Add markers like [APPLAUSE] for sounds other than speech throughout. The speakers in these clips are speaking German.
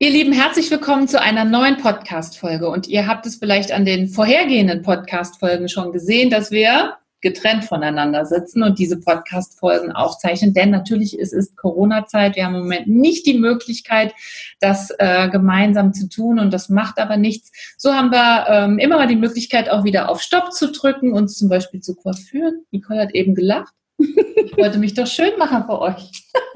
Ihr Lieben, herzlich willkommen zu einer neuen Podcast-Folge. Und ihr habt es vielleicht an den vorhergehenden Podcast-Folgen schon gesehen, dass wir getrennt voneinander sitzen und diese Podcast-Folgen aufzeichnen. Denn natürlich ist es Corona-Zeit. Wir haben im Moment nicht die Möglichkeit, das äh, gemeinsam zu tun und das macht aber nichts. So haben wir ähm, immer mal die Möglichkeit, auch wieder auf Stopp zu drücken, uns zum Beispiel zu coiffieren. Nicole hat eben gelacht. Ich wollte mich doch schön machen für euch. [LAUGHS]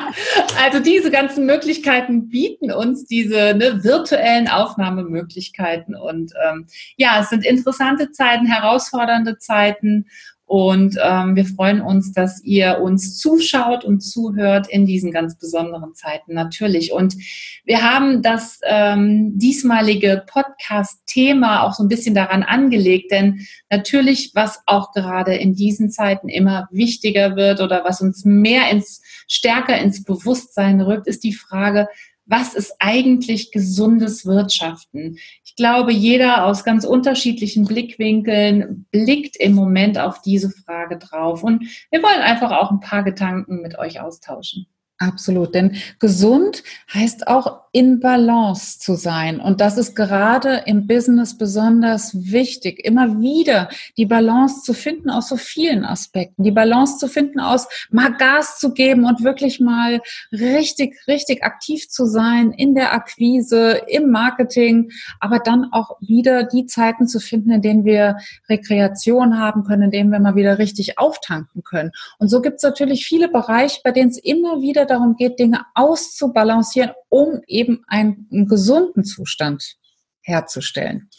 [LAUGHS] Also diese ganzen Möglichkeiten bieten uns diese ne, virtuellen Aufnahmemöglichkeiten. Und ähm, ja, es sind interessante Zeiten, herausfordernde Zeiten. Und ähm, wir freuen uns, dass ihr uns zuschaut und zuhört in diesen ganz besonderen Zeiten natürlich. Und wir haben das ähm, diesmalige Podcast-Thema auch so ein bisschen daran angelegt, denn natürlich, was auch gerade in diesen Zeiten immer wichtiger wird oder was uns mehr ins stärker ins Bewusstsein rückt, ist die Frage, was ist eigentlich gesundes Wirtschaften? Ich glaube, jeder aus ganz unterschiedlichen Blickwinkeln blickt im Moment auf diese Frage drauf. Und wir wollen einfach auch ein paar Gedanken mit euch austauschen. Absolut, denn gesund heißt auch in Balance zu sein. Und das ist gerade im Business besonders wichtig, immer wieder die Balance zu finden aus so vielen Aspekten. Die Balance zu finden aus mal Gas zu geben und wirklich mal richtig, richtig aktiv zu sein in der Akquise, im Marketing, aber dann auch wieder die Zeiten zu finden, in denen wir Rekreation haben können, in denen wir mal wieder richtig auftanken können. Und so gibt es natürlich viele Bereiche, bei denen es immer wieder darum geht, Dinge auszubalancieren, um eben einen, einen gesunden Zustand herzustellen.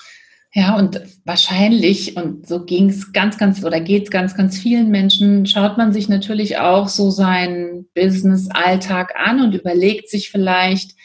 Ja, und wahrscheinlich, und so ging es ganz, ganz, oder geht es ganz, ganz vielen Menschen, schaut man sich natürlich auch so seinen Business-Alltag an und überlegt sich vielleicht,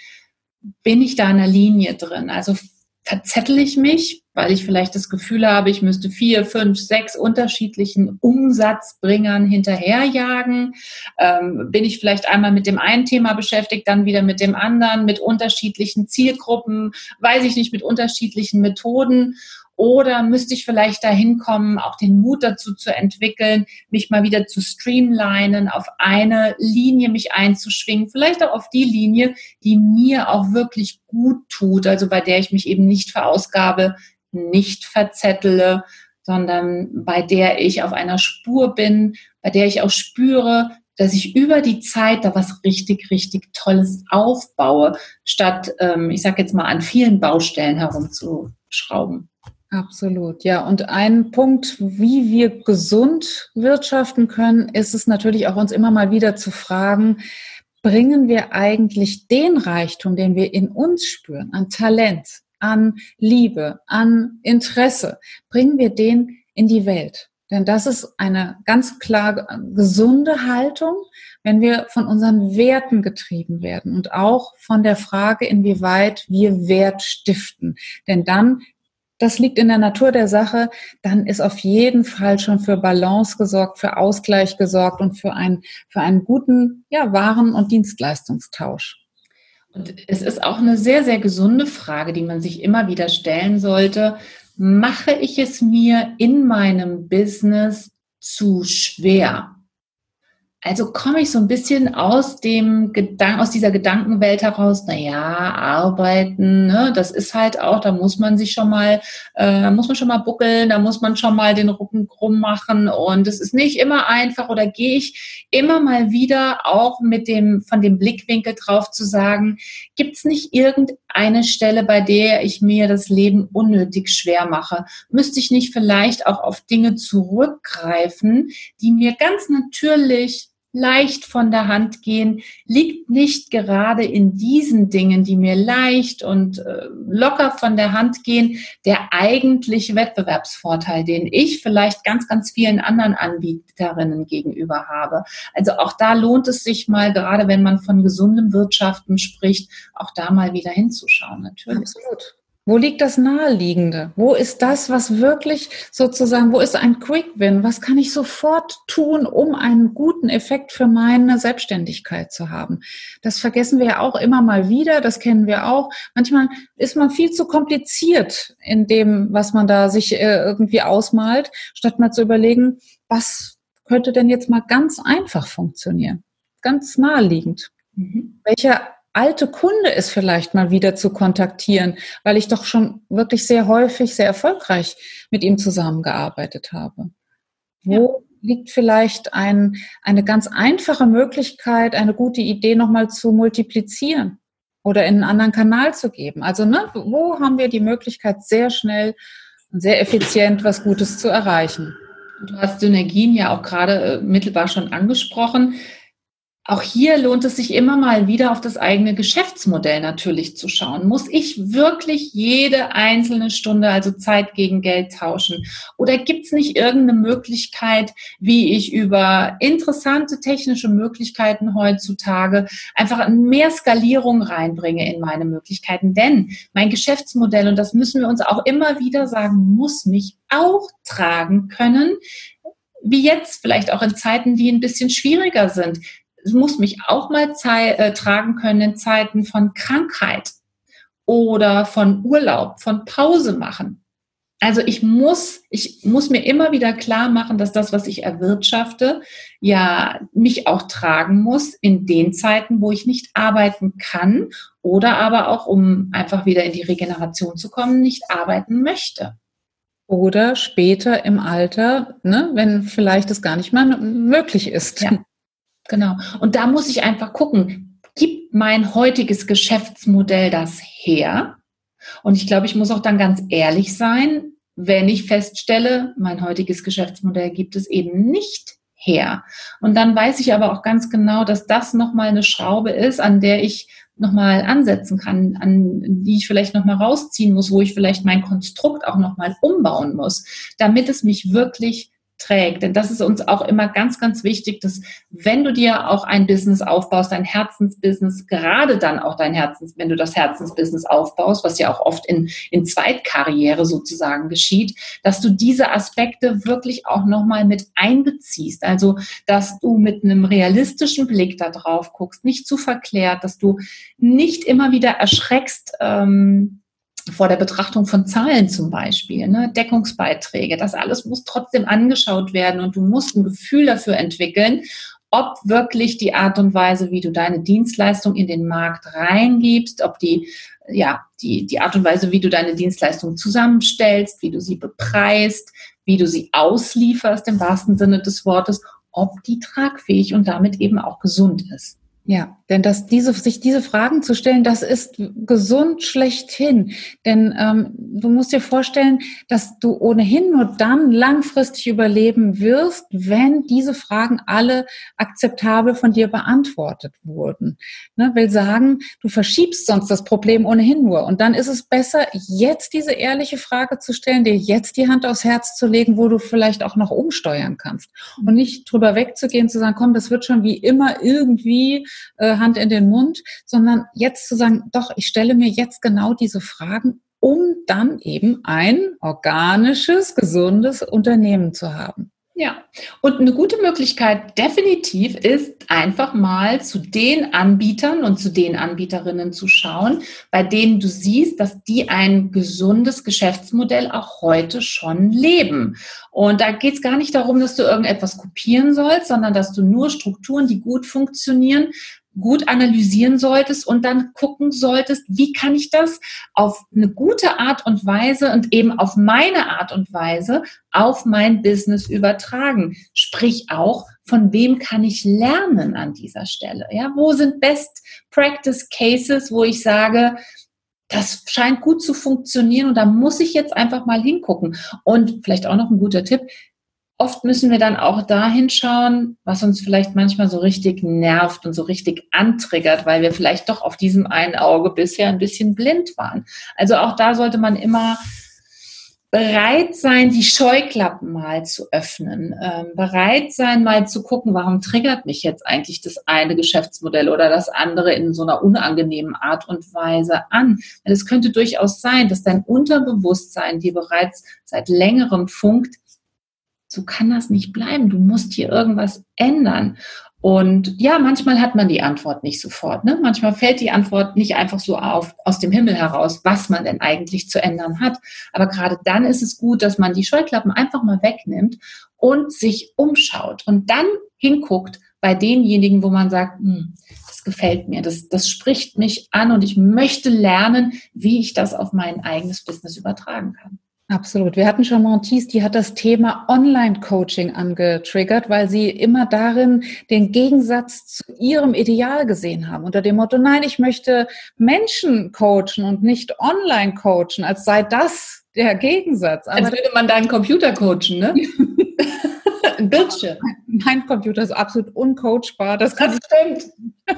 bin ich da in der Linie drin? Also verzettel ich mich, weil ich vielleicht das Gefühl habe, ich müsste vier, fünf, sechs unterschiedlichen Umsatzbringern hinterherjagen? Ähm, bin ich vielleicht einmal mit dem einen Thema beschäftigt, dann wieder mit dem anderen, mit unterschiedlichen Zielgruppen, weiß ich nicht, mit unterschiedlichen Methoden? Oder müsste ich vielleicht dahin kommen, auch den Mut dazu zu entwickeln, mich mal wieder zu streamlinen, auf eine Linie mich einzuschwingen, vielleicht auch auf die Linie, die mir auch wirklich gut tut, also bei der ich mich eben nicht verausgabe, nicht verzettele, sondern bei der ich auf einer Spur bin, bei der ich auch spüre, dass ich über die Zeit da was richtig, richtig Tolles aufbaue, statt, ähm, ich sage jetzt mal, an vielen Baustellen herumzuschrauben. Absolut, ja. Und ein Punkt, wie wir gesund wirtschaften können, ist es natürlich auch uns immer mal wieder zu fragen, bringen wir eigentlich den Reichtum, den wir in uns spüren, an Talent, an Liebe, an Interesse, bringen wir den in die Welt? Denn das ist eine ganz klar gesunde Haltung, wenn wir von unseren Werten getrieben werden und auch von der Frage, inwieweit wir Wert stiften. Denn dann das liegt in der Natur der Sache, dann ist auf jeden Fall schon für Balance gesorgt, für Ausgleich gesorgt und für einen, für einen guten ja, Waren- und Dienstleistungstausch. Und es ist auch eine sehr, sehr gesunde Frage, die man sich immer wieder stellen sollte. Mache ich es mir in meinem Business zu schwer? Also komme ich so ein bisschen aus dem Gedanken, aus dieser Gedankenwelt heraus, na ja, arbeiten, ne, das ist halt auch, da muss man sich schon mal, äh, muss man schon mal buckeln, da muss man schon mal den Rücken krumm machen und es ist nicht immer einfach oder gehe ich immer mal wieder auch mit dem, von dem Blickwinkel drauf zu sagen, gibt es nicht irgendeine Stelle, bei der ich mir das Leben unnötig schwer mache? Müsste ich nicht vielleicht auch auf Dinge zurückgreifen, die mir ganz natürlich leicht von der Hand gehen, liegt nicht gerade in diesen Dingen, die mir leicht und äh, locker von der Hand gehen, der eigentliche Wettbewerbsvorteil, den ich vielleicht ganz, ganz vielen anderen Anbieterinnen gegenüber habe. Also auch da lohnt es sich mal, gerade wenn man von gesundem Wirtschaften spricht, auch da mal wieder hinzuschauen, natürlich. Absolut. Wo liegt das Naheliegende? Wo ist das, was wirklich sozusagen, wo ist ein Quick Win? Was kann ich sofort tun, um einen guten Effekt für meine Selbstständigkeit zu haben? Das vergessen wir ja auch immer mal wieder, das kennen wir auch. Manchmal ist man viel zu kompliziert in dem, was man da sich äh, irgendwie ausmalt, statt mal zu überlegen, was könnte denn jetzt mal ganz einfach funktionieren? Ganz naheliegend. Mhm. Welcher alte Kunde ist vielleicht mal wieder zu kontaktieren, weil ich doch schon wirklich sehr häufig, sehr erfolgreich mit ihm zusammengearbeitet habe. Wo ja. liegt vielleicht ein, eine ganz einfache Möglichkeit, eine gute Idee nochmal zu multiplizieren oder in einen anderen Kanal zu geben? Also, ne, wo haben wir die Möglichkeit, sehr schnell und sehr effizient was Gutes zu erreichen? Du hast Synergien ja auch gerade äh, mittelbar schon angesprochen. Auch hier lohnt es sich immer mal wieder auf das eigene Geschäftsmodell natürlich zu schauen. Muss ich wirklich jede einzelne Stunde, also Zeit gegen Geld tauschen? Oder gibt es nicht irgendeine Möglichkeit, wie ich über interessante technische Möglichkeiten heutzutage einfach mehr Skalierung reinbringe in meine Möglichkeiten? Denn mein Geschäftsmodell, und das müssen wir uns auch immer wieder sagen, muss mich auch tragen können wie jetzt, vielleicht auch in Zeiten, die ein bisschen schwieriger sind muss mich auch mal äh, tragen können in Zeiten von Krankheit oder von Urlaub, von Pause machen. Also ich muss, ich muss mir immer wieder klar machen, dass das, was ich erwirtschafte, ja mich auch tragen muss in den Zeiten, wo ich nicht arbeiten kann oder aber auch, um einfach wieder in die Regeneration zu kommen, nicht arbeiten möchte. Oder später im Alter, ne, wenn vielleicht es gar nicht mehr möglich ist. Ja. Genau. Und da muss ich einfach gucken, gibt mein heutiges Geschäftsmodell das her? Und ich glaube, ich muss auch dann ganz ehrlich sein, wenn ich feststelle, mein heutiges Geschäftsmodell gibt es eben nicht her. Und dann weiß ich aber auch ganz genau, dass das nochmal eine Schraube ist, an der ich nochmal ansetzen kann, an die ich vielleicht nochmal rausziehen muss, wo ich vielleicht mein Konstrukt auch nochmal umbauen muss, damit es mich wirklich trägt. Denn das ist uns auch immer ganz, ganz wichtig, dass wenn du dir auch ein Business aufbaust, dein Herzensbusiness, gerade dann auch dein Herzens, wenn du das Herzensbusiness aufbaust, was ja auch oft in, in Zweitkarriere sozusagen geschieht, dass du diese Aspekte wirklich auch nochmal mit einbeziehst. Also, dass du mit einem realistischen Blick da drauf guckst, nicht zu verklärt, dass du nicht immer wieder erschreckst, ähm, vor der Betrachtung von Zahlen zum Beispiel, ne, Deckungsbeiträge, das alles muss trotzdem angeschaut werden und du musst ein Gefühl dafür entwickeln, ob wirklich die Art und Weise, wie du deine Dienstleistung in den Markt reingibst, ob die, ja, die, die Art und Weise, wie du deine Dienstleistung zusammenstellst, wie du sie bepreist, wie du sie auslieferst im wahrsten Sinne des Wortes, ob die tragfähig und damit eben auch gesund ist. Ja, denn dass diese, sich diese Fragen zu stellen, das ist gesund schlechthin. Denn ähm, du musst dir vorstellen, dass du ohnehin nur dann langfristig überleben wirst, wenn diese Fragen alle akzeptabel von dir beantwortet wurden. Ne, will sagen, du verschiebst sonst das Problem ohnehin nur. Und dann ist es besser, jetzt diese ehrliche Frage zu stellen, dir jetzt die Hand aufs Herz zu legen, wo du vielleicht auch noch umsteuern kannst. Und nicht drüber wegzugehen, zu sagen, komm, das wird schon wie immer irgendwie äh, Hand in den Mund, sondern jetzt zu sagen, doch, ich stelle mir jetzt genau diese Fragen, um dann eben ein organisches, gesundes Unternehmen zu haben. Ja, und eine gute Möglichkeit definitiv ist einfach mal zu den Anbietern und zu den Anbieterinnen zu schauen, bei denen du siehst, dass die ein gesundes Geschäftsmodell auch heute schon leben. Und da geht es gar nicht darum, dass du irgendetwas kopieren sollst, sondern dass du nur Strukturen, die gut funktionieren, gut analysieren solltest und dann gucken solltest, wie kann ich das auf eine gute Art und Weise und eben auf meine Art und Weise auf mein Business übertragen. Sprich auch, von wem kann ich lernen an dieser Stelle? Ja, wo sind Best Practice Cases, wo ich sage, das scheint gut zu funktionieren und da muss ich jetzt einfach mal hingucken. Und vielleicht auch noch ein guter Tipp, oft müssen wir dann auch dahin schauen, was uns vielleicht manchmal so richtig nervt und so richtig antriggert, weil wir vielleicht doch auf diesem einen Auge bisher ein bisschen blind waren. Also auch da sollte man immer bereit sein, die Scheuklappen mal zu öffnen, ähm, bereit sein, mal zu gucken, warum triggert mich jetzt eigentlich das eine Geschäftsmodell oder das andere in so einer unangenehmen Art und Weise an. Denn es könnte durchaus sein, dass dein Unterbewusstsein dir bereits seit längerem funkt, so kann das nicht bleiben. Du musst hier irgendwas ändern. Und ja, manchmal hat man die Antwort nicht sofort. Ne? Manchmal fällt die Antwort nicht einfach so auf aus dem Himmel heraus, was man denn eigentlich zu ändern hat. Aber gerade dann ist es gut, dass man die Scheuklappen einfach mal wegnimmt und sich umschaut und dann hinguckt, bei denjenigen, wo man sagt, hm, das gefällt mir, das, das spricht mich an und ich möchte lernen, wie ich das auf mein eigenes Business übertragen kann. Absolut. Wir hatten schon Montis, die hat das Thema Online-Coaching angetriggert, weil sie immer darin den Gegensatz zu ihrem Ideal gesehen haben. Unter dem Motto, nein, ich möchte Menschen coachen und nicht online coachen, als sei das der Gegensatz. Aber als würde man da einen Computer coachen, ne? [LAUGHS] Ein Bildschirm. Mein Computer ist absolut uncoachbar. Das, das stimmt. [LAUGHS]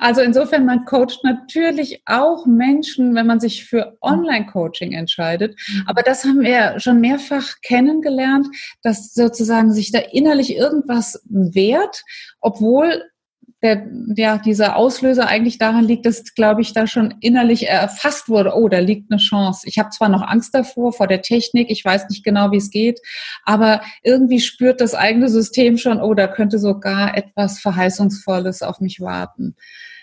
Also insofern, man coacht natürlich auch Menschen, wenn man sich für Online-Coaching entscheidet. Mhm. Aber das haben wir schon mehrfach kennengelernt, dass sozusagen sich da innerlich irgendwas wehrt, obwohl der, ja, dieser Auslöser eigentlich daran liegt, dass, glaube ich, da schon innerlich erfasst wurde, oh, da liegt eine Chance. Ich habe zwar noch Angst davor, vor der Technik, ich weiß nicht genau, wie es geht, aber irgendwie spürt das eigene System schon, oh, da könnte sogar etwas Verheißungsvolles auf mich warten.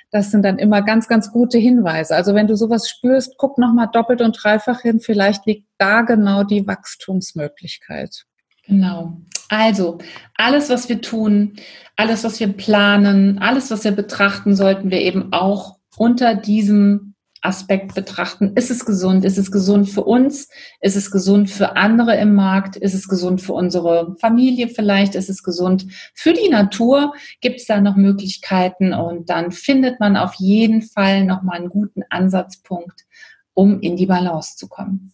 Das sind dann immer ganz, ganz gute Hinweise. Also wenn du sowas spürst, guck nochmal doppelt und dreifach hin, vielleicht liegt da genau die Wachstumsmöglichkeit. Genau. Also, alles, was wir tun, alles, was wir planen, alles, was wir betrachten, sollten wir eben auch unter diesem Aspekt betrachten. Ist es gesund? Ist es gesund für uns? Ist es gesund für andere im Markt? Ist es gesund für unsere Familie vielleicht? Ist es gesund für die Natur? Gibt es da noch Möglichkeiten? Und dann findet man auf jeden Fall nochmal einen guten Ansatzpunkt, um in die Balance zu kommen.